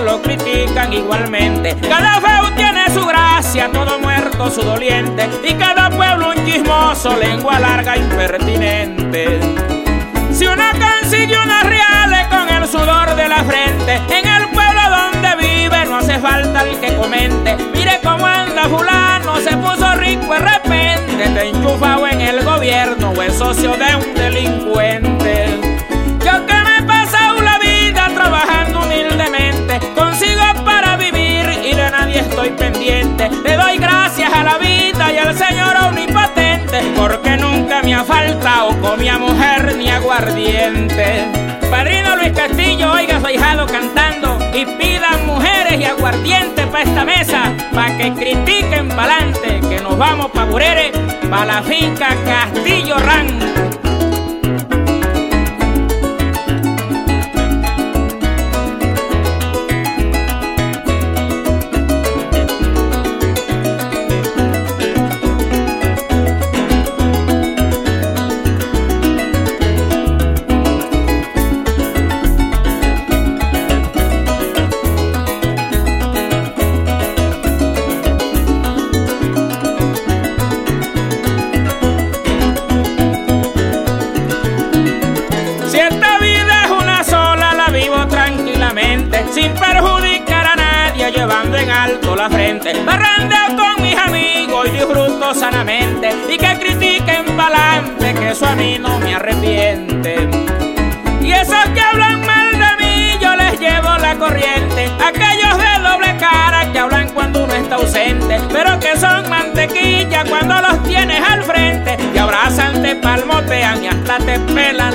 Lo critican igualmente. Cada feo tiene su gracia, todo muerto su doliente. Y cada pueblo un chismoso, lengua larga, impertinente. Si uno consigue unas reales con el sudor de la frente, en el pueblo donde vive no hace falta el que comente. Mire cómo anda fulano, se puso rico de repente, está enchufado en el gobierno o es socio de un delincuente. Aguardiente. Padrino Luis Castillo, oiga su ahijado cantando y pidan mujeres y aguardiente para esta mesa, para que critiquen pa'lante, que nos vamos pa' Burere, pa' la finca Castillo Ran. Sin perjudicar a nadie, llevando en alto la frente. Barrandeo con mis amigos y disfruto sanamente, y que critiquen pa'lante, que eso a mí no me arrepiente. Y esos que hablan mal de mí, yo les llevo la corriente. Aquellos de doble cara que hablan cuando uno está ausente, pero que son mantequilla cuando los tienes al frente. Te abrazan, te palmotean y hasta te pelan